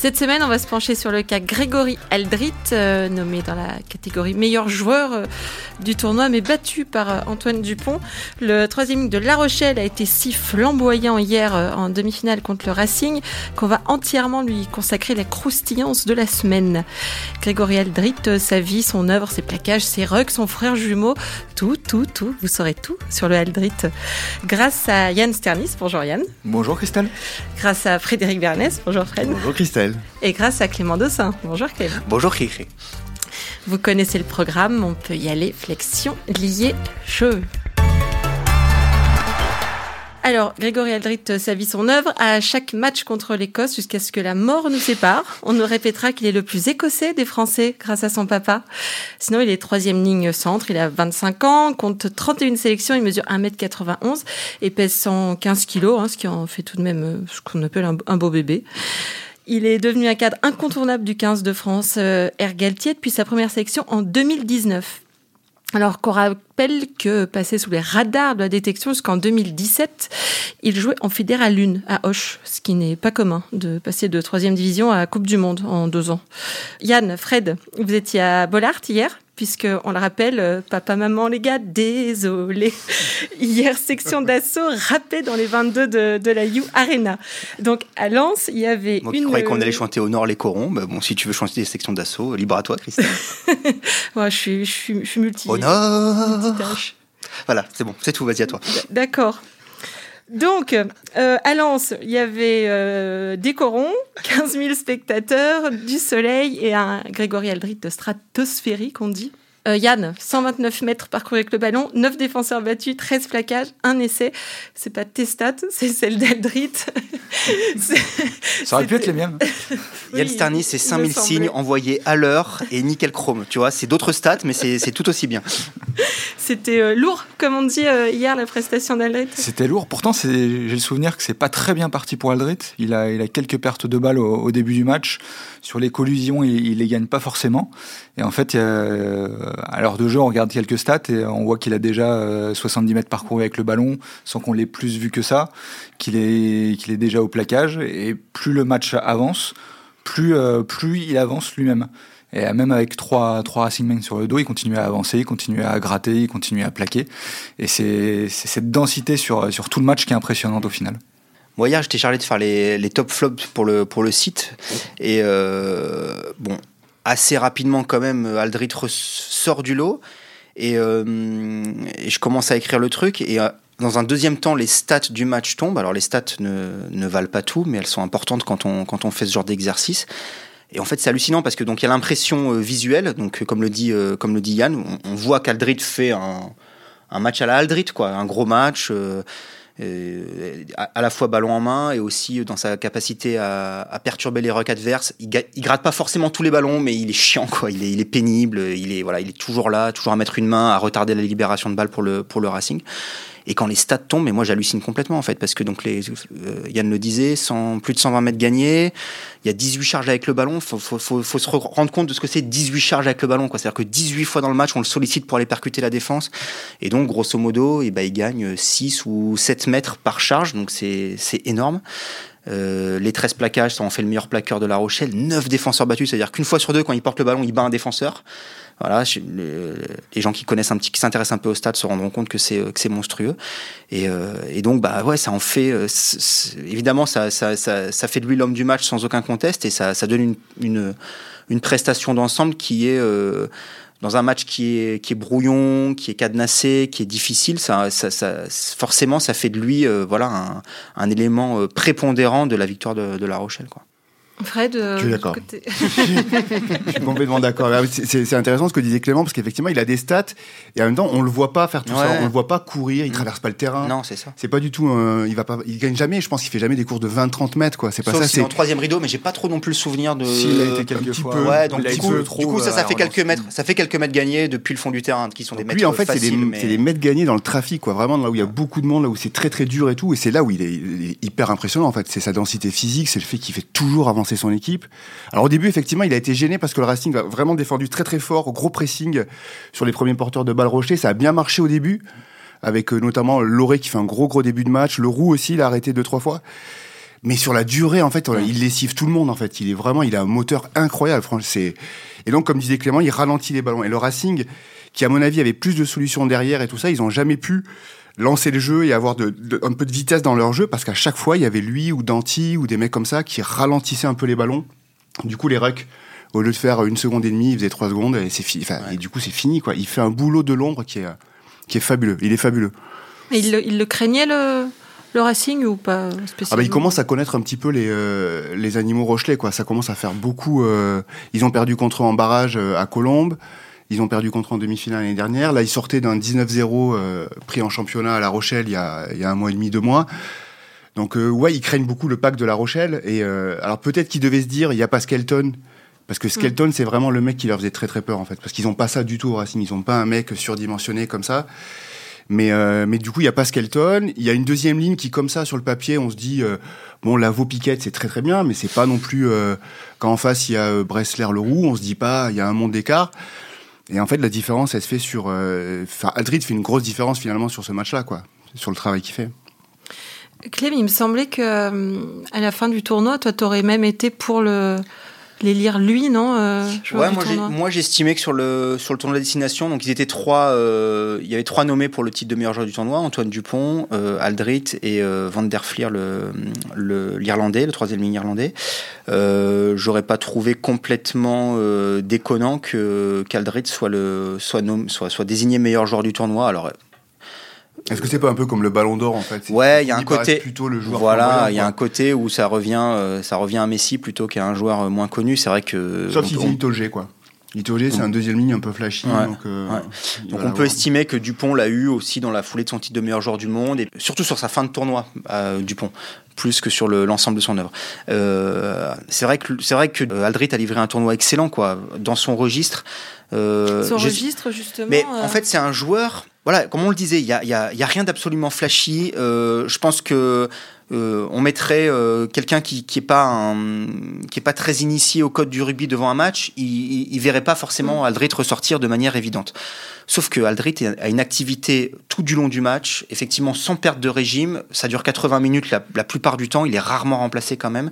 Cette semaine, on va se pencher sur le cas Grégory Aldrit, euh, nommé dans la catégorie meilleur joueur euh, du tournoi, mais battu par euh, Antoine Dupont. Le troisième de La Rochelle a été si flamboyant hier en demi-finale contre le Racing qu'on va entièrement lui consacrer la croustillance de la semaine. Grégory Aldrit, sa vie, son œuvre, ses plaquages, ses rugs, son frère jumeau, tout, tout, tout, vous saurez tout sur le Aldrit. Grâce à Yann Sternis, bonjour Yann. Bonjour Christelle. Grâce à Frédéric Bernès, bonjour Fred. Bonjour Christelle. Et grâce à Clément Dossin. Bonjour Clément. Bonjour Cricri. Vous connaissez le programme, on peut y aller. Flexion, lié, cheveux. Alors, Grégory Aldrit sa vie, son œuvre. À chaque match contre l'Écosse, jusqu'à ce que la mort nous sépare, on nous répétera qu'il est le plus écossais des Français grâce à son papa. Sinon, il est troisième ligne centre, il a 25 ans, compte 31 sélections, il mesure 1m91 et pèse 115 kilos, hein, ce qui en fait tout de même euh, ce qu'on appelle un beau bébé. Il est devenu un cadre incontournable du 15 de France euh, Air Galtier depuis sa première sélection en 2019. Alors qu'on rappelle que passé sous les radars de la détection jusqu'en 2017, il jouait en fédéral 1 à Hoche, ce qui n'est pas commun de passer de troisième division à Coupe du Monde en deux ans. Yann, Fred, vous étiez à Bollard hier? Puisque on le rappelle, euh, papa, maman, les gars, désolé. Hier, section d'assaut rappée dans les 22 de, de la You Arena. Donc à Lens, il y avait Moi une. qui croyais qu'on allait chanter au nord les corons. Bah, bon, si tu veux chanter des sections d'assaut, libre à toi, Christelle. Ouais, je suis, je suis, je suis multi. au nord. Voilà, c'est bon, c'est tout, vas-y à toi. D'accord. Donc, euh, à Lens, il y avait euh, des corons, 15 000 spectateurs, du soleil et un Grégory Aldrit stratosphérique, on dit. Euh, Yann, 129 mètres parcourus avec le ballon, 9 défenseurs battus, 13 plaquages, un essai. C'est pas tes stats, c'est celle d'Aldrit. C'est- Ça aurait pu être les miennes. Oui, Yann Sterny, c'est il 5000 me semblait. signes envoyés à l'heure et nickel chrome. Tu vois, c'est d'autres stats, mais c'est tout aussi bien. C'était euh, lourd, comme on dit euh, hier, la prestation d'Aldrit. C'était lourd. Pourtant, c'est- j'ai le souvenir que c'est pas très bien parti pour Aldrit. Il a, il a quelques pertes de balles au, au début du match. Sur les collusions, il, il les gagne pas forcément. Et en fait, il y a, euh, à l'heure de jeu, on regarde quelques stats et on voit qu'il a déjà euh, 70 mètres parcourus avec le ballon, sans qu'on l'ait plus vu que ça, qu'il est, est déjà au plaquage. Et plus le match avance, plus, euh, plus il avance lui-même. Et euh, même avec trois, trois Racing Men sur le dos, il continue à avancer, il continue à gratter, il continue à plaquer. Et c'est cette densité sur, sur tout le match qui est impressionnante au final. Moi, hier, j'étais chargé de faire les, les top flops pour le, pour le site. Et euh, bon, assez rapidement, quand même, Aldrit res- sort du lot. Et, euh, et je commence à écrire le truc. Et euh, dans un deuxième temps, les stats du match tombent. Alors, les stats ne, ne valent pas tout, mais elles sont importantes quand on, quand on fait ce genre d'exercice. Et en fait, c'est hallucinant parce que donc il y a l'impression euh, visuelle. Donc, euh, comme le dit, euh, comme le dit Yann, on, on voit qu'Aldrit fait un, un match à la Aldrit, quoi, un gros match. Euh, à, la fois ballon en main et aussi dans sa capacité à, à perturber les rucks adverses. Il, il gratte pas forcément tous les ballons, mais il est chiant, quoi. Il est, il est pénible. Il est, voilà, il est toujours là, toujours à mettre une main, à retarder la libération de balles pour le, pour le Racing. Et quand les stats tombent, mais moi j'hallucine complètement en fait, parce que donc les, euh, Yann le disait, 100, plus de 120 mètres gagnés, il y a 18 charges avec le ballon, faut, faut, faut, faut se rendre compte de ce que c'est 18 charges avec le ballon, quoi. C'est-à-dire que 18 fois dans le match, on le sollicite pour aller percuter la défense, et donc grosso modo, et ben, il gagne 6 ou 7 mètres par charge, donc c'est énorme. Euh, les 13 plaquages, ça en fait le meilleur plaqueur de La Rochelle. 9 défenseurs battus, c'est-à-dire qu'une fois sur deux, quand il porte le ballon, il bat un défenseur. Voilà, les gens qui connaissent un petit, qui s'intéressent un peu au stade se rendront compte que c'est que c'est monstrueux. Et, euh, et donc, bah ouais, ça en fait. euh, évidemment, ça, ça, ça, ça fait de lui l'homme du match sans aucun conteste, et ça, ça donne une, une, une prestation d'ensemble qui est euh, dans un match qui est, qui est brouillon, qui est cadenassé, qui est difficile, ça, ça, ça, forcément, ça fait de lui euh, voilà, un, un élément euh, prépondérant de la victoire de, de La Rochelle. Quoi. Fred, euh, Je suis d'accord. Je suis complètement d'accord. Ah c'est- intéressant ce que disait Clément parce qu'effectivement il a des stats et en même temps on le voit pas faire tout ça, Ouais. on le voit pas courir, il Mm. traverse pas le terrain. Non, c'est ça. C'est pas du tout. euh, il va pas. Il gagne jamais. Je pense qu'il fait jamais des courses de 20-30 mètres quoi. C'est pas Sauf ça. si c'est en C'est troisième rideau, mais j'ai pas trop non plus le souvenir de. S'il a été quelques fois. peu. Ouais, donc il a du été coup, peu du trop, coup, ça, ça euh, fait quelques mètres, ça fait quelques mètres gagnés depuis le fond du terrain, qui sont des Donc mètres lui en fait c'est des, mais- des mètres gagnés dans le trafic quoi. Vraiment là où il y a beaucoup de monde, là où c'est très très dur et tout. Et c'est là où il est, il est hyper impressionnant en fait. C'est sa densité physique, c'est le fait qu'il fait toujours avancer relancer son équipe. Alors au début, effectivement, il a été gêné parce que le Racing a vraiment défendu très très fort, gros pressing sur les premiers porteurs de balles Rocher. Ça a bien marché au début, avec euh, notamment Loré qui fait un gros gros début de match. Le Roux aussi, il a arrêté deux trois fois. Mais sur la durée, en fait, il lessive tout le monde. En fait, il est vraiment, il a un moteur incroyable. Franchement, et donc, comme disait Clément, il ralentit les ballons. Et le Racing, qui à mon avis avait plus de solutions derrière et tout ça, ils ont jamais pu lancer le jeu et avoir de, un peu de vitesse dans leur jeu parce qu'à chaque fois il y avait lui ou Danti ou des mecs comme ça qui ralentissaient un peu les ballons. Du coup les rucks au lieu de faire une seconde et demie, il faisait trois secondes et c'est fini. et du coup c'est fini quoi. Il fait un boulot de l'ombre qui est qui est fabuleux. Il est fabuleux. il, le, il le craignait le le Racing ou pas spécialement ah bah, Il commence à connaître un petit peu les, euh, les animaux rochelais. Quoi. Ça commence à faire beaucoup. Euh, ils ont perdu contre eux en barrage euh, à Colombes. Ils ont perdu contre en demi-finale l'année dernière. Là, ils sortaient d'un 19-0 pris en championnat à La Rochelle il y a, il y a un mois et demi, deux mois. Donc, ouais, ils craignent beaucoup le pack de La Rochelle. Et alors, peut-être qu'ils devaient se dire, il n'y a pas Skelton. Parce que Skelton, mm. c'est vraiment le mec qui leur faisait très très peur, en fait. Parce qu'ils n'ont pas ça du tout au Racing. Ils n'ont pas un mec surdimensionné comme ça. Mais, euh, mais du coup, il y a pas Skelton. Il y a une deuxième ligne qui, comme ça, sur le papier, on se dit, euh, bon, la Piquette, c'est très très bien, mais c'est pas non plus, euh, quand en face, il y a euh, Bressler-Leroux, on se dit pas, il y a un monde d'écart. Et en fait, la différence, elle se fait sur... Enfin, Aldrid fait une grosse différence, finalement, sur ce match-là, quoi. Sur le travail qu'il fait. Clem, il me semblait que à la fin du tournoi, toi, t'aurais même été pour le les lire lui, non euh, Ouais, moi, j'estimais que sur le sur le tournoi de destination, donc ils étaient trois, euh, il y avait trois nommés pour le titre de meilleur joueur du tournoi Antoine Dupont, euh, Aldrit et Van der Fleer, le l'Irlandais, le, troisième ligne irlandais. J'aurais pas trouvé complètement déconnant que qu'Aldrit soit le soit, soit soit désigné meilleur joueur du tournoi. Alors est-ce que c'est pas un peu comme le Ballon d'Or en fait? Ouais, il y a un côté plutôt le joueur. Voilà, il y a un côté où ça revient, euh, ça revient à Messi plutôt qu'à un joueur euh, moins connu. C'est vrai que. Sauf si c'est Itogé quoi. Itogé, c'est un deuxième ligne un peu flashy. Donc, euh, donc on peut estimer que Dupont l'a eu aussi dans la foulée de son titre de meilleur joueur du monde et surtout sur sa fin de tournoi, Dupont, plus que sur l'ensemble de son œuvre. c'est vrai que c'est vrai que Aldrit a livré un tournoi excellent quoi dans son registre. son registre justement. Mais en fait, c'est un joueur voilà, comme on le disait, il n'y a, y a, y a, rien d'absolument flashy. Euh, je pense que euh, on mettrait euh, quelqu'un qui qui est pas un, qui est pas très initié au code du rugby devant un match, il, il, verrait pas forcément mm. Aldrit ressortir de manière évidente. Sauf que Aldrit a une activité tout du long du match, effectivement sans perte de régime. Ça dure 80 minutes la, plupart du temps. Il est rarement remplacé quand même,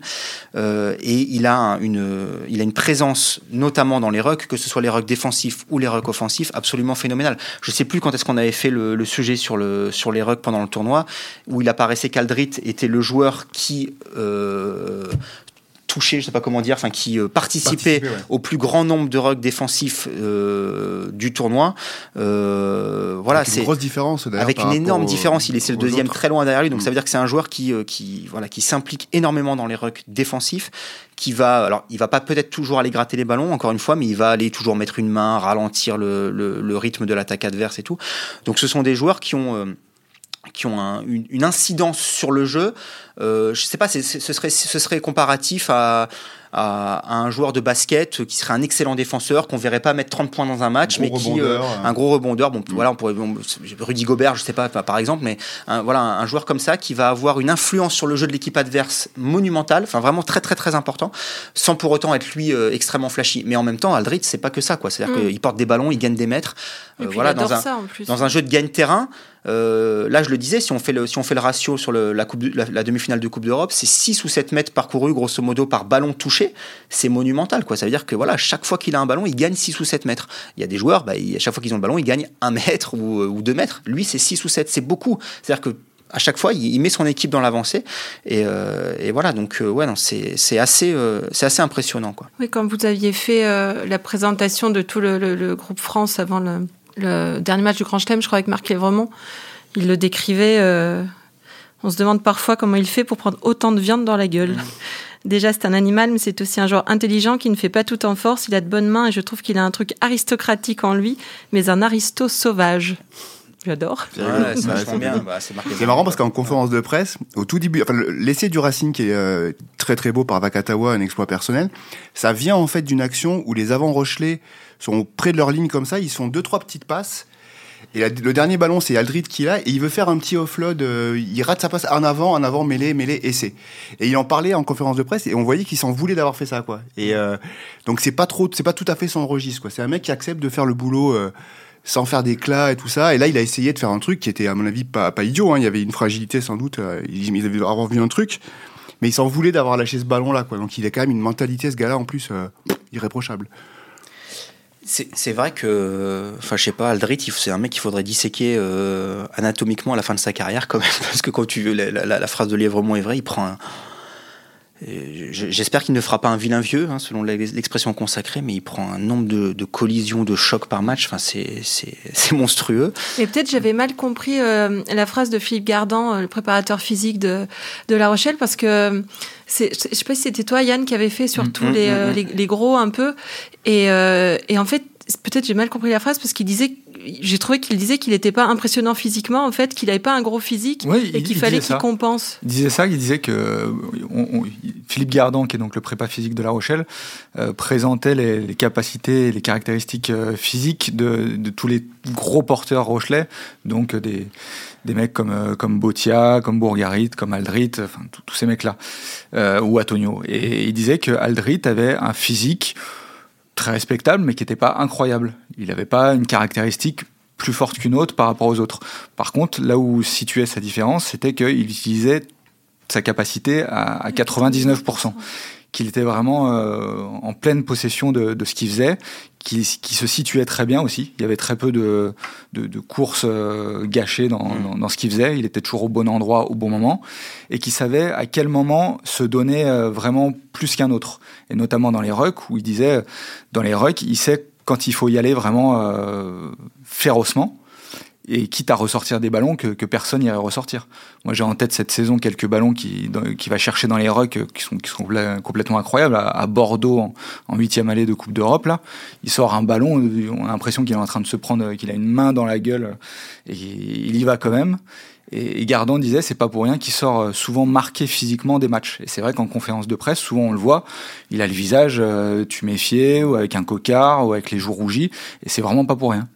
euh, et il a une il a une présence notamment dans les rucks, que ce soit les rucks défensifs ou les rucks offensifs, absolument phénoménale. Je sais plus quand est-ce qu'on avait fait le, le, sujet sur le sur les rucks pendant le tournoi où il apparaissait qu'Aldrit était le joueur qui euh, touchait, je sais pas comment dire, enfin qui euh, participait au plus grand nombre de rucks défensifs euh, du tournoi. voilà, c'est une grosse différence. Avec une énorme différence, il est le deuxième très loin derrière lui, donc ça veut dire que c'est un joueur qui qui voilà qui s'implique énormément dans les rucks défensifs, qui va alors il va pas peut-être toujours aller gratter les ballons encore une fois, mais il va aller toujours mettre une main, ralentir le, le, le rythme de l'attaque adverse et tout. Donc ce sont des joueurs qui ont qui ont un, une, une, incidence sur le jeu. Euh, je sais pas, ce serait, ce serait comparatif à, à, un joueur de basket qui serait un excellent défenseur, qu'on verrait pas mettre 30 points dans un match, mais qui euh, un gros rebondeur. Bon, mm. voilà, on pourrait Rudy Gobert, je sais pas, par exemple, mais un, voilà un joueur comme ça qui va avoir une influence sur le jeu de l'équipe adverse monumentale, enfin vraiment très très très important, sans pour autant être lui euh, extrêmement flashy. Mais en même temps, Aldrit, c'est pas que ça, quoi. C'est-à-dire mm. qu'il porte des ballons, il gagne des mètres. Euh, voilà, dans un, dans un jeu de gagne-terrain. Euh, là, je le disais, si on fait le, si on fait le ratio sur la, demi-finale de Coupe d'Europe, c'est 6 ou 7 mètres parcourus, grosso modo, par ballon touché. C'est monumental, quoi. Ça veut dire que, voilà, chaque fois qu'il a un ballon, il gagne 6 ou 7 mètres. Il y a des joueurs, bah, à chaque fois qu'ils ont le ballon, ils gagnent 1 mètre ou, ou 2 mètres. Lui, c'est 6 ou 7. C'est beaucoup. C'est-à-dire que à chaque fois, il, met son équipe dans l'avancée. Et, euh, voilà, donc euh, ouais, c'est assez, euh, assez impressionnant. Quoi. Oui, quand vous aviez fait euh, la présentation de tout le groupe France avant le, le, dernier match du Grand Chelem, je crois, avec Marc Lévremont, il le décrivait. Euh, on se demande parfois comment il fait pour prendre autant de viande dans la gueule. Mmh. Déjà, c'est un animal, mais c'est aussi un joueur intelligent qui ne fait pas tout en force. Il a de bonnes mains et je trouve qu'il a un truc aristocratique en lui, mais un aristo sauvage. J'adore. Ouais, bah, c'est marrant parce qu'en conférence de presse, au tout début, enfin, l'essai du Racing qui est euh, très très beau par Vakatawa, un exploit personnel, ça vient en fait d'une action où les avant Rochelais sont près de leur ligne comme ça, ils font deux trois petites passes Et la- le dernier ballon, c'est Aldrit qui l'a, et il veut faire un petit offload, euh, il rate sa passe en avant, en avant, mêlée, mêlée, essai. Et il en parlait en conférence de presse, et on voyait qu'il s'en voulait d'avoir fait ça, quoi. Et euh, donc c'est pas trop, c'est pas tout à fait son registre, quoi. C'est un mec qui accepte de faire le boulot euh, sans faire d'éclat et tout ça. Et là, il a essayé de faire un truc qui était, à mon avis, pas, pas idiot. Hein. Il y avait une fragilité sans doute. euh, il, il devait avoir vu un truc, mais il s'en voulait d'avoir lâché ce ballon-là. Donc il a quand même une mentalité, ce gars-là, en plus, euh, irréprochable. C'est vrai que, enfin, je sais pas, Aldrit, c'est un mec qu'il faudrait disséquer euh, anatomiquement à la fin de sa carrière, quand même, parce que quand tu la- la phrase de Lièvremont est vraie, il prend un. J'espère qu'il ne fera pas un vilain vieux, hein, selon l'ex- l'expression consacrée, mais il prend un nombre de, de collisions, de chocs par match. Enfin, c'est c'est- c'est monstrueux. Et peut-être j'avais mal compris euh, la phrase de Philippe Gardan, euh, le préparateur physique de, de La Rochelle, parce que c'est, je sais pas si c'était toi, Yann, qui avait fait sur Mm, tous mm, les, mm, euh, les, les gros un peu. Et, euh, et en fait, peut-être j'ai mal compris la phrase parce qu'il disait, j'ai trouvé qu'il disait qu'il n'était pas impressionnant physiquement, en fait, qu'il n'avait pas un gros physique Oui, et il- qu'il il fallait qu'il compense. Il disait ça, il disait que on- on- Philippe Gardan, qui est donc le prépa physique de La Rochelle, euh, présentait les, les capacités et les caractéristiques euh, physiques de, de tous les gros porteurs rochelais, donc euh, des, des mecs comme, euh, comme Botia, comme Bourgarit, comme Aldrit, enfin tous- ces mecs-là, ou Antonio. Et il disait que Aldrit avait un physique très respectable, mais qui n'était pas incroyable. Il n'avait pas une caractéristique plus forte qu'une autre par rapport aux autres. Par contre, là où situait sa différence, c'était qu'il utilisait sa capacité à, à 99%, qu'il était vraiment euh, en pleine possession de, de ce qu'il faisait, qu'il qui se situait très bien aussi. Il y avait très peu de, de, de courses euh, gâchées dans, Mm. dans, dans ce qu'il faisait. Il était toujours au bon endroit, au bon moment, et qui savait à quel moment se donner euh, vraiment plus qu'un autre. Et notamment dans les rucks, où il disait, dans les rucks, il sait quand il faut y aller vraiment euh, férocement et quitte à ressortir des ballons que, que personne n'irait ressortir. Moi, j'ai en tête cette saison quelques ballons qui, qui va chercher dans les rucks euh, qui sont, qui sont complè- complètement incroyables. À, Bordeaux, en- huitième allée de Coupe d'Europe, là, il sort un ballon, euh, on a l'impression qu'il est en train de se prendre, euh, qu'il a une main dans la gueule, et il y va quand même. Et, et Gardan disait, c'est pas pour rien qu'il sort souvent marqué physiquement des matchs. Et c'est vrai qu'en conférence de presse, souvent on le voit, il a le visage euh, tuméfié, ou avec un cocard, ou avec les joues rougies, et c'est vraiment pas pour rien.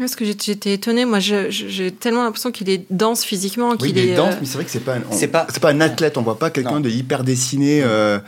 Parce que j'étais étonnée, moi j'ai tellement l'impression qu'il est dense physiquement, Oui, qu'il il est est. dense, euh, mais c'est vrai que c'est pas, C'est pas- c'est pas un athlète. On voit pas quelqu'un de hyper dessiné. euh,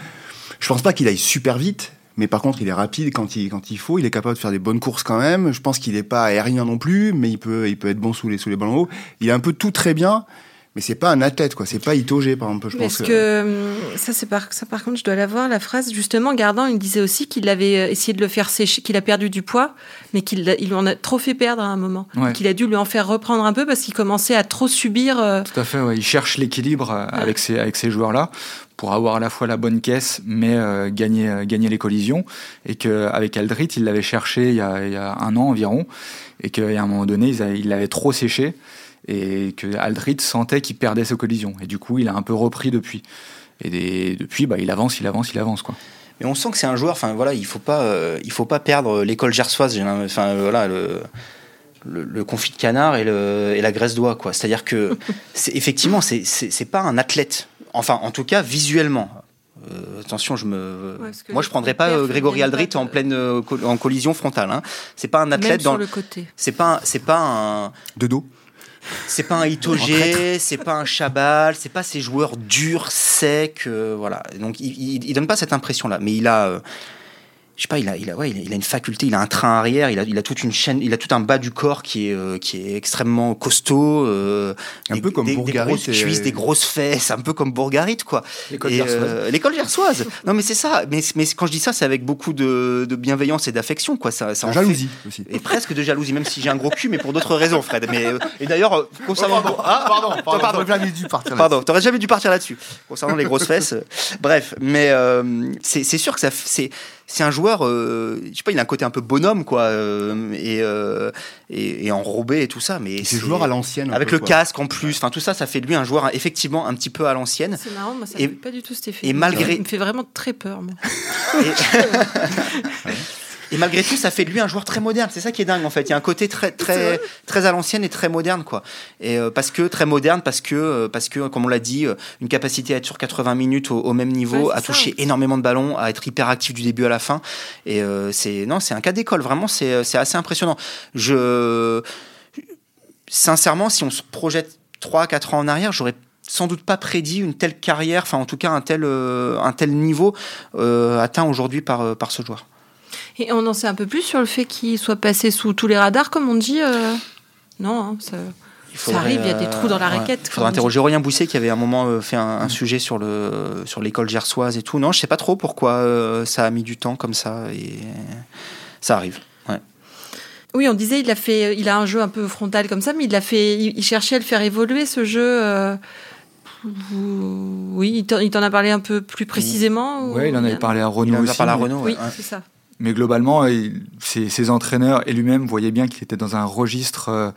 je pense pas qu'il aille super vite, mais par contre, il est rapide quand il, quand il faut. Il est capable de faire des bonnes courses quand même. Je pense qu'il est pas aérien non plus, mais il peut, il peut être bon sous les, sous les ballons hauts. Il est un peu tout très bien, mais c'est pas un athlète, quoi. C'est pas Itogé, par exemple, je pense. est-ce que hum, ça c'est par ça par contre je dois l'avoir la phrase justement Gardan il disait aussi qu'il avait euh, essayé de le faire sécher qu'il a perdu du poids mais qu'il il lui en a trop fait perdre à un moment Ouais. qu'il a dû lui en faire reprendre un peu parce qu'il commençait à trop subir euh, Tout à fait, ouais. il cherche l'équilibre euh, avec ces, avec ces joueurs-là pour avoir à la fois la bonne caisse mais euh, gagner, euh, gagner les collisions. Et qu'avec Aldrit, il l'avait cherché il y, a, il y a un an environ et qu'à un moment donné, il l'avait trop séché et que Aldrit sentait qu'il perdait ses collisions. Et du coup, il a un peu repris depuis. Et des- depuis, bah, il avance, il avance, il avance. Quoi. Mais on sent que c'est un joueur. Enfin voilà, il faut pas, euh, il faut pas perdre l'école gersoise. Enfin voilà le. Le, le confit de canard et, le, et la graisse d'oie, quoi. C'est-à-dire que, c'est, effectivement, c'est, c'est, c'est pas un athlète. Enfin, en tout cas, visuellement. Euh, attention, je me. Ouais, Moi, je prendrais pas euh, Grégory Aldrit de- en pleine euh, co- en collision frontale. Hein. C'est pas un même athlète sur dans. le côté C'est pas, un- c'est pas un. De dos. C'est pas un Itogé, c'est pas un Chabal, c'est pas ces joueurs durs, secs, euh, voilà. Donc il, il, il donne pas cette impression-là, mais il a, euh, je sais pas, il a, il a, ouais, il a, une faculté, il a un train arrière, il a, il a toute une chaîne, il a tout un bas du corps qui est, euh, qui est extrêmement costaud, euh, Un des- peu comme des, des grosses et- cuisses, des grosses fesses, un peu comme Bourgarit, quoi. L'école Et, gersoise. euh, L'école gersoise. Non, mais c'est ça. Mais, mais quand je dis ça, c'est avec beaucoup de, de bienveillance et d'affection, quoi. Ça, ça en De fait- jalousie aussi. et presque de jalousie, même si j'ai un gros cul, mais pour d'autres raisons, Fred. Mais, euh, et d'ailleurs, euh, concernant. Ah, pardon, pardon. j'aurais jamais dû partir. Pardon, t'aurais jamais dû partir là-dessus. Concernant les grosses fesses. euh, Bref, mais euh, c'est sûr que ça, c'est c'est un joueur. euh, je sais pas, il a un côté un peu bonhomme, quoi, euh, et, euh, et et enrobé et tout ça. Mais C'est joueur à l'ancienne. avec peu, le quoi. casque en plus. Enfin, tout ça, ça fait de lui un joueur effectivement un petit peu à l'ancienne. c'est marrant moi ça Et- me fait pas du tout cet effet et malgré- il me fait vraiment très peur moi. Et, et malgré tout, ça fait de lui un joueur très moderne. C'est ça qui est dingue en fait. Il y a un côté très très très à l'ancienne et très moderne quoi. Et euh, parce que très moderne parce que euh, parce que comme on l'a dit, euh, une capacité à être sur 80 minutes au, au même niveau, Ouais, à ça. toucher énormément de ballons, à être hyper actif du début à la fin. Et c'est non, c'est un cas d'école. Vraiment, c'est c'est assez impressionnant. Je sincèrement, si on se projette 3-4 ans en arrière, j'aurais sans doute pas prédit une telle carrière, enfin en tout cas un tel, un tel niveau atteint aujourd'hui par, par ce joueur. Et on en sait un peu plus sur le fait qu'il soit passé sous tous les radars, comme on dit Non, hein, ça... ça arrive, il y a des trous dans la raquette. Il faudrait interroger Aurélien Bousset qui avait à un moment fait un, sujet sur le sur l'école gersoise et tout. Non, je sais pas trop pourquoi ça a mis du temps comme ça et ça arrive. Oui, on disait il a fait, il a un jeu un peu frontal comme ça, mais il a fait, il, cherchait à le faire évoluer ce jeu. Oui, il t'en a parlé un peu plus précisément Oui, il en avait parlé à Renault aussi. Parlé à Renault, oui, c'est ça. Mais globalement, ses, entraîneurs et lui-même voyaient bien qu'il était dans un registre euh,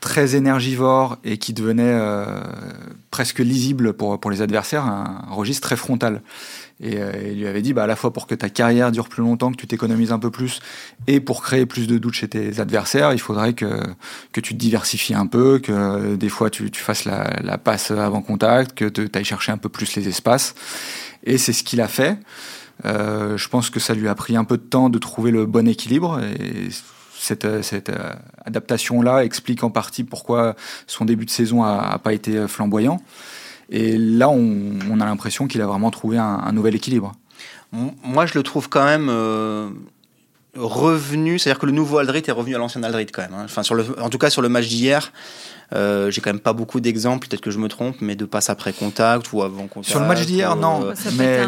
très énergivore et qui devenait euh, presque lisible pour, les adversaires, un, registre très frontal. Et euh, il lui avait dit, bah, à la fois pour que ta carrière dure plus longtemps, que tu t'économises un peu plus, et pour créer plus de doutes chez tes adversaires, il faudrait que, tu te diversifies un peu, que des fois tu, fasses la, passe avant contact, que tu ailles chercher un peu plus les espaces. Et c'est ce qu'il a fait. Euh, je pense que ça lui a pris un peu de temps de trouver le bon équilibre. Et cette, cette euh, adaptation-là explique en partie pourquoi son début de saison a, pas été flamboyant. Et là, on, a l'impression qu'il a vraiment trouvé un, nouvel équilibre. Moi, je le trouve quand même euh, revenu, c'est-à-dire que le nouveau Aldrit est revenu à l'ancien Aldrit quand même. Hein. Enfin, en tout cas, sur le match d'hier, euh, j'ai quand même pas beaucoup d'exemples, peut-être que je me trompe, mais de passe après contact ou avant contact. Sur le match d'hier, non. Euh, mais,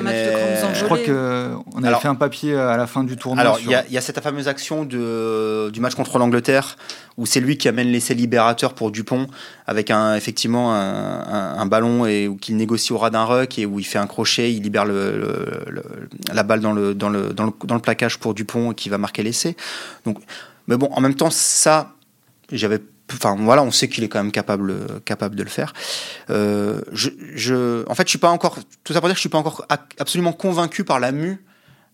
je crois qu'on avait fait un papier à la fin du tournoi. Alors, il y, a cette fameuse action de, du match contre l'Angleterre où c'est lui qui amène l'essai libérateur pour Dupont avec un, effectivement un, ballon et qu'il négocie au ras d'un ruck et où il fait un crochet, il libère le, la balle dans le, dans, le, dans, le, dans le plaquage pour Dupont qui va marquer l'essai. Donc, mais bon, en même temps, ça, j'avais enfin voilà, on sait qu'il est quand même capable, capable de le faire. Euh, je, en fait, je suis pas encore, tout ça pour dire je suis pas encore absolument convaincu par la mue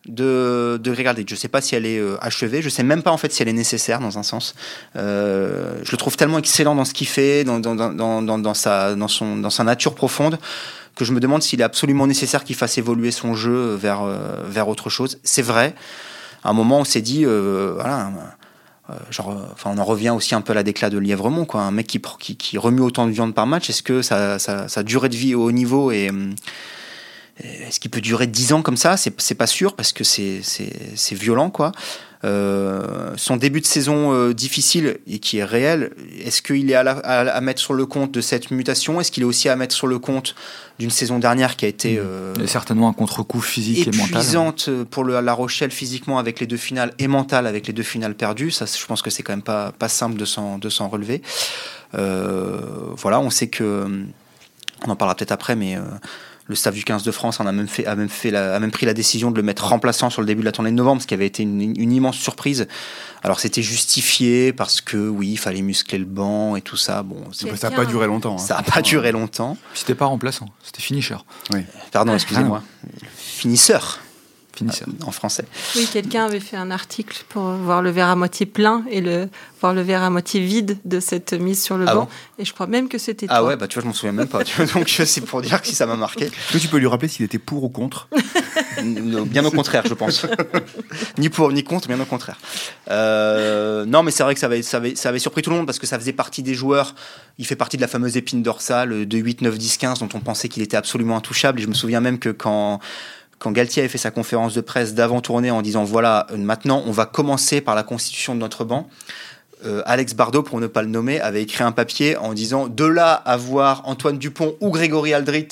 de, de Greg Je sais pas si elle est euh, achevée, je sais même pas en fait si elle est nécessaire dans un sens. Euh, je le trouve tellement excellent dans ce qu'il fait, dans, dans, dans, dans, sa, dans, son, dans sa nature profonde, que je me demande s'il est absolument nécessaire qu'il fasse évoluer son jeu vers, vers autre chose. C'est vrai. À un moment, on s'est dit, voilà euh, genre, euh, enfin, on en revient aussi un peu à la déclat de Lièvremont, quoi. Un mec qui, qui, remue autant de viande par match, est-ce que sa, sa, durée de vie au haut niveau est, euh, est-ce qu'il peut durer 10 ans comme ça? C'est pas sûr parce que c'est violent, quoi. Euh, son début de saison euh, difficile et qui est réel, est-ce qu'il est à, à, mettre sur le compte de cette mutation? Est-ce qu'il est aussi à mettre sur le compte d'une saison dernière qui a été euh, certainement un contre-coup physique et mental. Épuisante pour le, La Rochelle physiquement avec les deux finales et mentale avec les deux finales perdues. Ça, je pense que c'est quand même pas, pas simple de s'en relever. voilà, on sait que on en parlera peut-être après, mais le staff du 15 de France en a même, fait, a, même fait a même pris la décision de le mettre remplaçant sur le début de la tournée de novembre, ce qui avait été une, immense surprise. Alors c'était justifié parce que oui, il fallait muscler le banc et tout ça. Bon, ça n'a pas duré longtemps. Hein. Ça n'a pas duré longtemps. C'était pas remplaçant, c'était finisher. Oui. Pardon, excusez-moi. Finisseur en français. Oui, quelqu'un avait fait un article pour voir le verre à moitié plein et le, voir le verre à moitié vide de cette mise sur le ah banc. et je crois même que c'était Ah ouais, bah tu vois, je m'en souviens même pas. donc c'est pour dire que si ça m'a marqué. Est-ce que tu peux lui rappeler s'il était pour ou contre? Bien au contraire, je pense. ni pour ni contre, bien au contraire. Euh, non, mais c'est vrai que ça avait, ça, avait, ça avait surpris tout le monde parce que ça faisait partie des joueurs. Il fait partie de la fameuse épine dorsale de 8, 9, 10, 15 dont on pensait qu'il était absolument intouchable. Et je me souviens même que quand quand Galtier avait fait sa conférence de presse d'avant-tournée en disant voilà, euh, maintenant on va commencer par la constitution de notre banc, euh, Alex Bardot, pour ne pas le nommer, avait écrit un papier en disant de là à voir Antoine Dupont ou Grégory Aldrit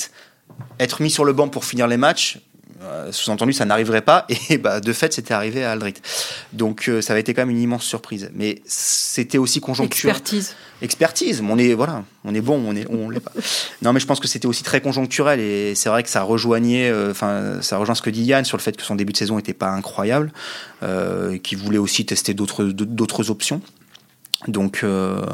être mis sur le banc pour finir les matchs, euh, sous-entendu, ça n'arriverait pas. Et bah, de fait, c'était arrivé à Aldrit. Donc, ça avait été quand même une immense surprise. Mais c'était aussi conjoncturel. Expertise. Expertise. On est, voilà, on est bon, on est, on l'est pas. non, mais je pense que c'était aussi très conjoncturel. Et c'est vrai que ça rejoignait, euh, enfin, ça rejoint ce que dit Yann sur le fait que son début de saison n'était pas incroyable, euh, qu'il voulait aussi tester d'autres, d'autres options. Donc euh,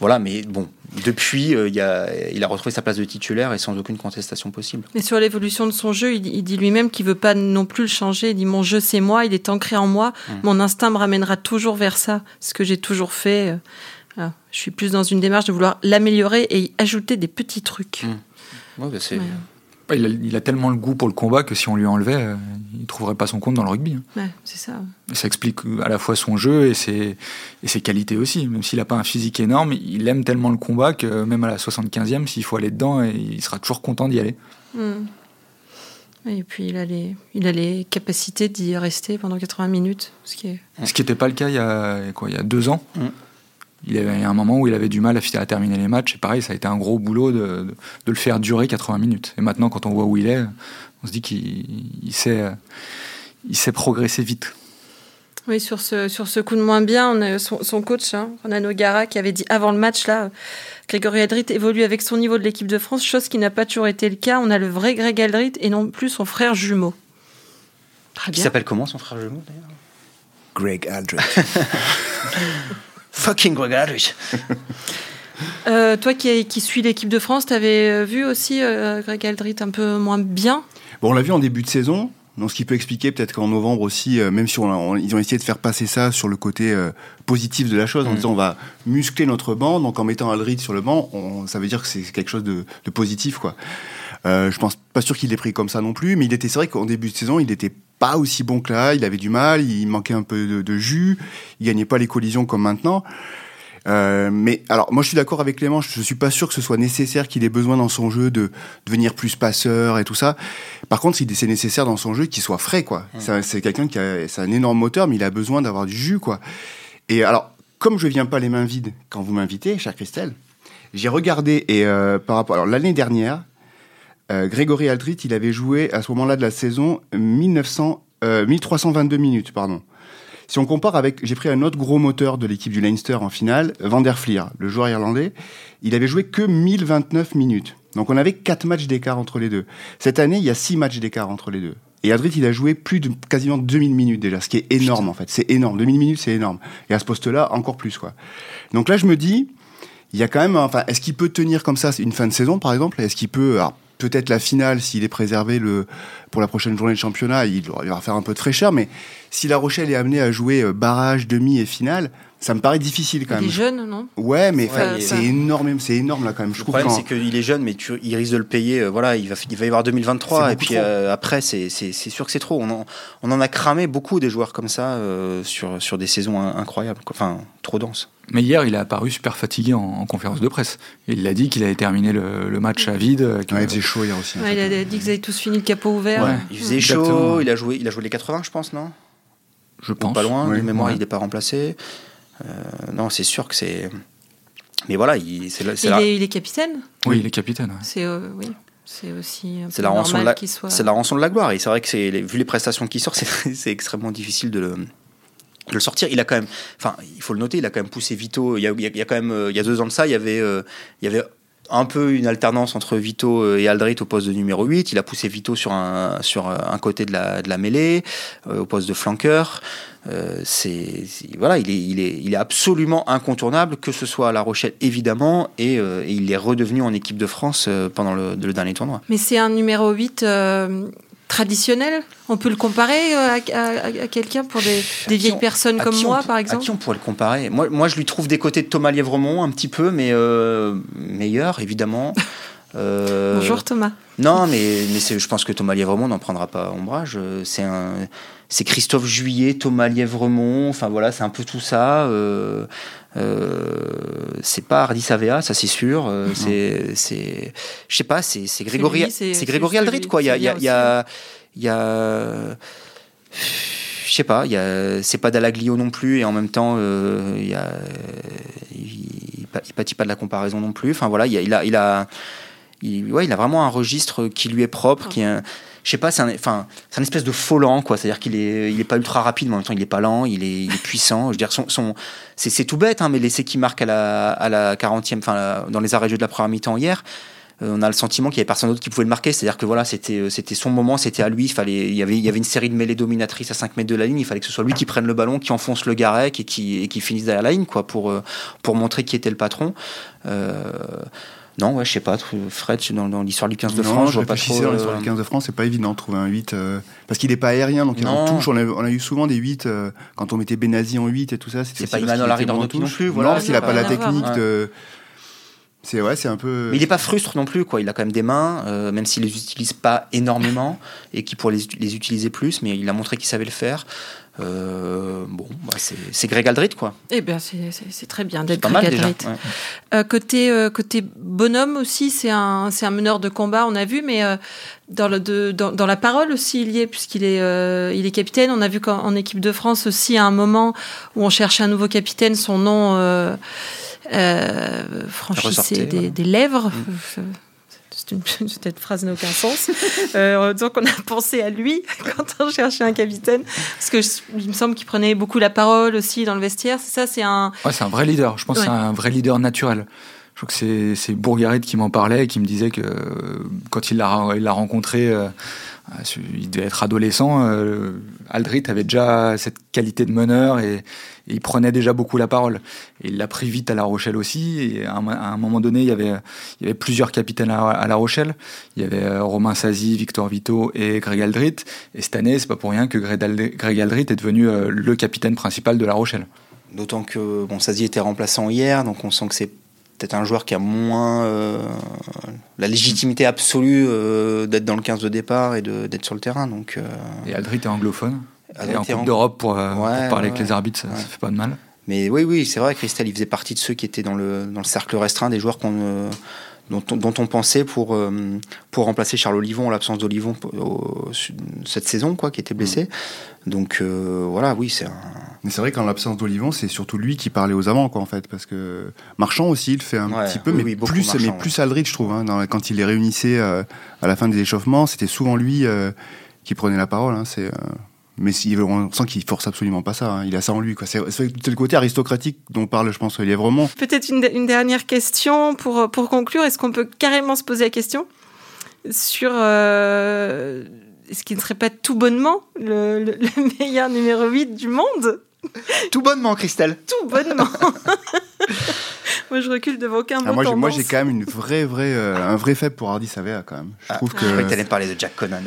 voilà, mais bon, depuis, euh, il, a, il a retrouvé sa place de titulaire et sans aucune contestation possible. Et sur l'évolution de son jeu, il, dit lui-même qu'il veut pas non plus le changer. Il dit mon jeu c'est moi, il est ancré en moi, mmh. mon instinct me ramènera toujours vers ça, ce que j'ai toujours fait. Euh, je suis plus dans une démarche de vouloir l'améliorer et y ajouter des petits trucs. Mmh. Ouais, bah, c'est il, a, il, a, tellement le goût pour le combat que si on lui enlevait, euh, il trouverait pas son compte dans le rugby. Hein. Ouais, c'est ça. Et ça explique à la fois son jeu et ses, et ses qualités aussi. Même s'il n'a pas un physique énorme, il aime tellement le combat que même à la 75e, s'il faut aller dedans, il sera toujours content d'y aller. Mm. Et puis il a les, il a les capacités d'y rester pendant 80 minutes. Ce qui est... Ce qui n'était pas le cas il y a, quoi, il y a deux ans. Mm. Il y avait un moment où il avait du mal à, à, terminer les matchs. Et pareil, ça a été un gros boulot de, de, de, le faire durer 80 minutes. Et maintenant, quand on voit où il est, on se dit qu'il sait, il sait progresser vite. Oui, sur ce, sur ce coup de moins bien, on a son, son coach, hein, Ronano Gara, qui avait dit avant le match, là, Grégory Aldrit évolue avec son niveau de l'équipe de France, chose qui n'a pas toujours été le cas. On a le vrai Greg Aldrit et non plus son frère jumeau. Très qui s'appelle comment son frère jumeau d'ailleurs? Greg Aldrit. Fucking Greg Aldrit. euh, toi qui, qui suis l'équipe de France, t'avais vu aussi euh, Greg Aldrit un peu moins bien? Bon, on l'a vu en début de saison. Donc, ce qui peut expliquer peut-être qu'en novembre aussi, euh, même si on, on, ils ont essayé de faire passer ça sur le côté euh, positif de la chose, en Mm. disant on va muscler notre banc, donc en mettant Aldrit sur le banc, on, ça veut dire que c'est quelque chose de, de positif, quoi. Euh, je pense pas sûr qu'il l'ait pris comme ça non plus, mais il était, c'est vrai qu'en début de saison, il n'était pas aussi bon que là, il avait du mal, il manquait un peu de, de jus, il gagnait pas les collisions comme maintenant. Euh, mais alors, moi, je suis d'accord avec Clément. Je suis pas sûr que ce soit nécessaire qu'il ait besoin dans son jeu de devenir plus passeur et tout ça. Par contre, c'est nécessaire dans son jeu qu'il soit frais, quoi. Mmh. C'est quelqu'un qui a, c'est un énorme moteur, mais il a besoin d'avoir du jus, quoi. Et alors, comme je viens pas les mains vides quand vous m'invitez, chère Christelle, j'ai regardé et euh, par rapport, alors l'année dernière, euh, Grégory Aldrit, il avait joué à ce moment-là de la saison 1900, 1322 minutes, pardon. Si on compare avec, j'ai pris un autre gros moteur de l'équipe du Leinster en finale, Van der le joueur irlandais, il avait joué que 1029 minutes. Donc on avait 4 matchs d'écart entre les deux. Cette année, il y a 6 matchs d'écart entre les deux. Et Adrit, il a joué plus de quasiment 2000 minutes déjà, ce qui est énorme en fait. C'est énorme. 2000 minutes, c'est énorme. Et à ce poste-là, encore plus quoi. Donc là, je me dis, il y a quand même, enfin, est-ce qu'il peut tenir comme ça une fin de saison par exemple? Est-ce qu'il peut, alors, peut-être la finale, s'il est préservé le, pour la prochaine journée de championnat, il, va faire un peu de fraîcheur, mais si La Rochelle est amené à jouer barrage, demi et finale, ça me paraît difficile quand il même. Il est jeune, non? Ouais, mais ouais, c'est énorme, c'est énorme là quand même. Je le problème, c'est qu'il est jeune, mais tu, il risque de le payer. Euh, voilà, il va, il va y avoir 2023, et puis euh, après, c'est sûr que c'est trop. On en, on en a cramé beaucoup des joueurs comme ça euh, sur, sur des saisons incroyables, enfin trop denses. Mais hier, il a apparu super fatigué en, en conférence de presse. Il a dit qu'il avait terminé le, le, match à vide. Ouais, il faisait chaud hier aussi. Ouais, il a dit qu'ils avaient tous fini le capot ouvert. Ouais. Il faisait chaud, il a, joué, il a joué les 80, je pense, non? Je pense. Pas loin, de mémoire, il n'est pas remplacé. Euh, non, c'est sûr que c'est. Mais voilà, il, c'est, il, la... est, il est capitaine? Oui, il est capitaine. Ouais. C'est euh, oui. C'est aussi c'est la, rançon de la, soit... c'est la rançon de la gloire. Et c'est vrai que c'est, vu les prestations qui sortent, c'est, c'est extrêmement difficile de le, de le sortir. Il a quand même, enfin, il faut le noter, il a quand même poussé Vito. Il y a, il y a quand même, il y a deux ans de ça, il y avait, euh, il y avait un peu une alternance entre Vito et Aldrit au poste de numéro 8. Il a poussé Vito sur un, un côté de la, mêlée, euh, au poste de flanqueur. Euh, c'est voilà, il est, absolument incontournable, que ce soit à La Rochelle évidemment, et, euh, il est redevenu en équipe de France euh, pendant le, le dernier tournoi. Mais c'est un numéro 8 traditionnel On peut le comparer à, à, à quelqu'un pour des, des vieilles on, personnes comme moi, on, par exemple À qui on pourrait le comparer moi, moi, je lui trouve des côtés de Thomas Lièvremont un petit peu, mais euh, meilleur, évidemment. Euh... Bonjour Thomas. Non, mais, mais je pense que Thomas Lièvremont n'en prendra pas ombrage. C'est un, c'est Christophe Juillet, Thomas Lièvremont. Enfin voilà, c'est un peu tout ça. Euh, euh, c'est pas Hardy Savea, ça c'est sûr. Euh, c'est, c'est, je sais pas, c'est, c'est Grégory, c'est, c'est Grégory Aldrit quoi. Il y a, il y a, il y a, il y a je sais pas, il y a, c'est pas Dalaglio non plus, et en même temps, euh, il y a, il, il pâtit pas de la comparaison non plus. Enfin voilà, il a, il a, il a, il, ouais, il a vraiment un registre qui lui est propre, qui est, un, je sais pas, c'est un, enfin, c'est un espèce de faux lent, quoi. C'est-à-dire qu'il est, il est pas ultra rapide, mais en même temps, il est pas lent, il est, puissant. Je veux dire, son, son c'est, tout bête, hein, mais l'essai qui marque à la, à la 40e, enfin, dans les arrêts de jeu de la première mi-temps hier, euh, on a le sentiment qu'il y avait personne d'autre qui pouvait le marquer. C'est-à-dire que voilà, c'était, c'était son moment, c'était à lui. Il fallait, il y avait, il y avait une série de mêlées dominatrices à 5 mètres de la ligne. Il fallait que ce soit lui qui prenne le ballon, qui enfonce le garec et qui, qui finisse derrière la ligne, quoi, pour, pour montrer qui était le patron. Euh, non, ouais, je sais pas, Fred, dans, dans l'histoire du 15 de non, France, je vois pas trop. Dans l'histoire du 15 de France, c'est pas évident de trouver un 8. Euh, parce qu'il est pas aérien, donc en touche, on a, on a, eu souvent des 8. Euh, quand on mettait Benazi en 8 et tout ça, c'était. C'est pas dans touche non plus, voilà. Non, parce qu'il a pas la technique de. C'est ouais, c'est un peu. Mais il n'est pas frustre non plus, quoi. Il a quand même des mains, euh, même s'il les utilise pas énormément et qu'il pourrait les, les utiliser plus, mais il a montré qu'il savait le faire. Euh, bon, bah, c'est c'est Greg Aldrit, quoi. Eh bien, c'est- très bien d'être Greg déjà. Aldrit. ouais. Euh, côté, euh, côté bonhomme aussi, c'est un, meneur de combat, on a vu, mais dans, le, de- dans, dans la parole aussi, il y est, puisqu'il est, il est capitaine. On a vu qu'en en équipe de France aussi, à un moment où on cherchait un nouveau capitaine, son nom franchissait des, lèvres. C'est une, cette phrase n'a aucun sens. Euh, donc on a pensé à lui quand on cherchait un capitaine, parce que je- il me semble qu'il prenait beaucoup la parole aussi dans le vestiaire. C'est ça, c'est un, Ouais, c'est un vrai leader. Je pense que Ouais. c'est un vrai leader naturel. Je crois que c'est, Bourgarit qui m'en parlait et qui me disait que euh, quand il l'a, rencontré, euh, il devait être adolescent. euh, Aldrit avait déjà cette qualité de meneur et, et il prenait déjà beaucoup la parole. Et il l'a pris vite à La Rochelle aussi. Et à un, à un moment donné, il y avait, il y avait plusieurs capitaines à, à La Rochelle. Il y avait euh, Romain Sazi, Victor Vito et Greg Aldrit. Et cette année, c'est pas pour rien que Greg Aldrit, Greg Aldrit est devenu euh, le capitaine principal de La Rochelle. D'autant que bon, Sazi était remplaçant hier, donc on sent que c'est peut-être un joueur qui a moins euh, la légitimité absolue euh, d'être dans le 15 de départ et d'être sur le terrain. Donc, euh, Et Aldrit est anglophone. Et en Coupe d'Europe pour, euh, Ouais, pour parler ouais, avec les arbitres, ça, ouais. ça fait pas de mal. mais oui, oui, c'est vrai, Christelle, il faisait partie de ceux qui étaient dans le, dans le cercle restreint des joueurs qu'on, euh, dont, on, dont on pensait pour, euh, pour remplacer Charles Olivon en l'absence d'Olivon cette saison, quoi, qui était blessé. Donc euh, voilà, oui, c'est un. Mais c'est vrai qu'en l'absence d'Olivon, c'est surtout lui qui parlait aux amants, quoi, en fait, parce que Marchand aussi, il le fait un Ouais, petit peu, oui, mais oui, plus, Marchand, mais plus Aldrit, je trouve. hein, dans- quand il les réunissait euh, à la fin des échauffements, c'était souvent lui euh, qui prenait la parole. hein, c'est, euh, mais si, on sent qu'il force absolument pas ça. hein, il a ça en lui. Quoi. C'est, le côté aristocratique dont parle, je pense, Lièvremont. Peut-être une, une dernière question pour, pour conclure. Est-ce qu'on peut carrément se poser la question sur euh, est-ce qu'il ne serait pas tout bonnement le, le- le meilleur numéro 8 du monde? Tout bonnement, Christelle. Tout bonnement Moi, je recule devant aucun mot Ah, moi, j'ai, moi, j'ai quand même une vraie, vraie, euh, un vrai faible pour Hardy Savea, quand même. Je Ah, trouve Je croyais que que. t'allais parler de Jack Conan.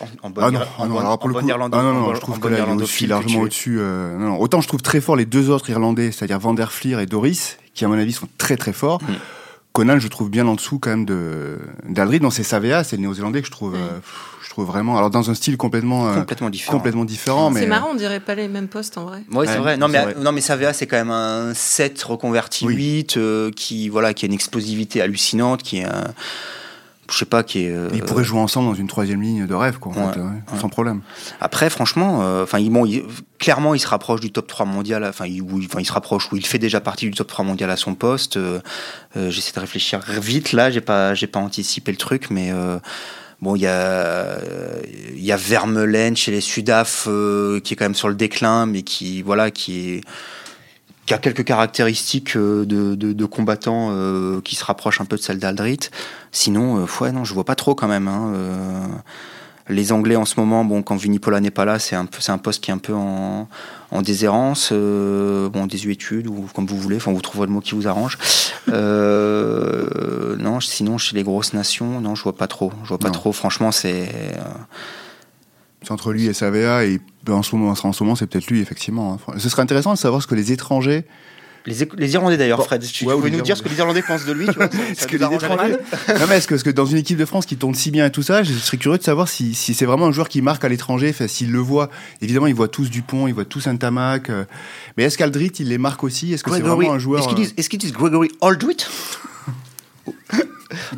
En, en bon Ah non, ah en non, bon- alors pour en le bon coup, irlando- ah non, en non, bon- je trouve que là, il est aussi largement au-dessus. euh, non, non. Autant je trouve très fort les deux autres Irlandais, c'est-à-dire Van der Fleer et Doris, qui à mon avis sont très très forts. Mm. Conan, je trouve bien en dessous quand même de d'Aldrid. Non, c'est Savea, c'est le néo-zélandais que je trouve, euh, pff, je trouve vraiment. Alors dans un style complètement, euh, Complètement différent. complètement différent, mais C'est marrant, on dirait pas les mêmes postes en vrai. Oui, c'est Ouais, vrai. Non, mais, vrai. non, mais Savea, c'est quand même un 7 reconverti Oui. 8 euh, qui, voilà, qui a une explosivité hallucinante, qui est un. Je sais pas, qui est. euh, ils pourraient jouer ensemble dans une troisième ligne de rêve, quoi, en Ouais, fait, ouais, ouais. sans problème. Après, franchement, euh, enfin, il, bon, il- clairement, il se rapproche du top 3 mondial. Enfin, il, il- il se rapproche, ou il fait déjà partie du top 3 mondial à son poste. Euh, euh, J'essaie de réfléchir vite. Là, j'ai pas, j'ai pas anticipé le truc, mais. euh, Bon, il y a, euh, il y a Vermeulen chez les Sudaf euh, qui est quand même sur le déclin, mais qui, voilà, qui est, qui a quelques caractéristiques euh, de, de, de combattants euh, qui se rapprochent un peu de celles d'Aldrit. Sinon, euh, ouais, non, je vois pas trop quand même. hein, euh, les Anglais en ce moment, bon, quand Vinipola n'est pas là, c'est un, peu- c'est un poste qui est un peu en, en déshérence, euh, bon, désuétude, ou comme vous voulez, enfin, vous trouverez le mot qui vous arrange. Euh, non, sinon, chez les grosses nations, non, je vois pas trop. Je vois pas Non. trop, franchement, c'est. C'est entre lui et Savea, et ben, en ce moment, en ce moment c'est peut-être lui, effectivement. hein. Ce serait intéressant de savoir ce que les étrangers Les, Irlandais d'ailleurs, Bon, Fred, tu, ouais, tu ou peux les nous dire ce que les Irlandais pensent de lui tu vois, ça Est-ce nous que les non mais est-ce que, dans une équipe de France qui tourne si bien et tout ça, je serais curieux de savoir si, si c'est vraiment un joueur qui marque à l'étranger, s'il le voit. Évidemment, ils voient tous Dupont, ils voient tous Saint-Amac. euh, mais est-ce qu'Aldrit, il les marque aussi? Est-ce que c'est Gregory- vraiment un joueur Est-ce qu'ils euh, disent, disent Gregory Aldrit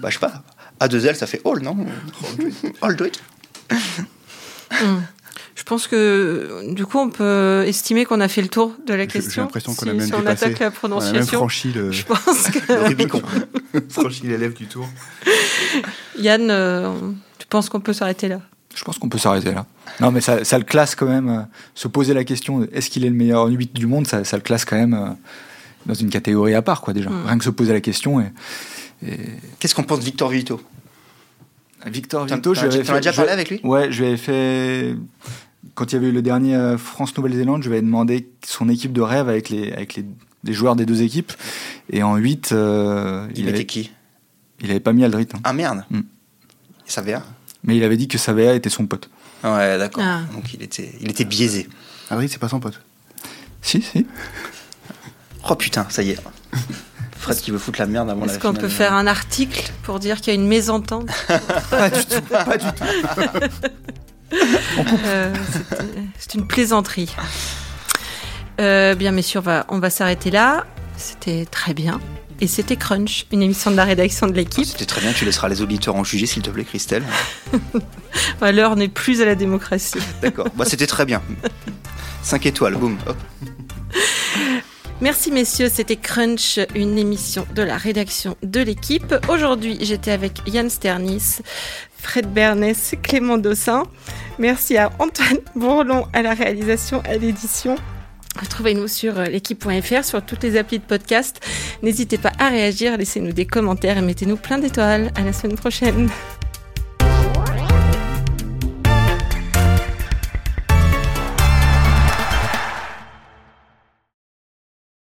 Bah, je sais pas. A deux L, ça fait All, non? Aldrit. Je pense que du coup, on peut estimer qu'on a fait le tour de la J'ai- j'ai question. l'impression qu'on si, a même si on dépassé. attaque la on a même prononciation, franchi le, je pense Le que Rubicon. franchi les lèvres du tour. Yann, euh, tu penses qu'on peut s'arrêter là? Je pense qu'on peut s'arrêter là. Non, mais ça, ça le classe quand même. euh, se poser la question est-ce qu'il est le meilleur 8 du monde, ça, ça le classe quand même euh, dans une catégorie à part, quoi, déjà. Mm. Rien que se poser la question. Et, et- Qu'est-ce qu'on pense de Victor Vito? Victor Vito, je lui avais as déjà je- parlé avec lui? Ouais, je lui avais fait. Quand il y avait eu le dernier euh, France-Nouvelle-Zélande, je lui avais demandé son équipe de rêve avec les, avec les, les joueurs des deux équipes. Et en 8, euh, Il, il, était avait, qui? il avait pas mis Aldrit. hein. Ah merde Mm. Mais il avait dit que Savea était son pote. Ouais, d'accord. Ah. Donc il était, il était biaisé. Aldrit, c'est pas son pote. Si, si. Oh putain, ça y est. Fred qui veut foutre la merde avant la Est-ce qu'on peut faire un article pour dire qu'il y a une mésentente Pas du tout, pas du tout. Euh, c'est- une plaisanterie. Euh, bien, messieurs, on va, on va s'arrêter là. C'était très bien. Et c'était Crunch, une émission de la rédaction de l'équipe. C'était très bien, tu laisseras les auditeurs en juger, s'il te plaît, Christelle. Bah, L'heure n'est plus à la démocratie. D'accord. Bah, c'était très bien. 5 étoiles, boum. Hop. Merci messieurs, c'était Crunch, une émission de la rédaction de l'équipe. Aujourd'hui, j'étais avec Yann Sternis, Fred Bernès, Clément Dossin. Merci à Antoine Bourlon à la réalisation, à l'édition. Retrouvez-nous sur l'équipe.fr, sur toutes les applis de podcast. N'hésitez pas à réagir, laissez-nous des commentaires et mettez-nous plein d'étoiles. À la semaine prochaine.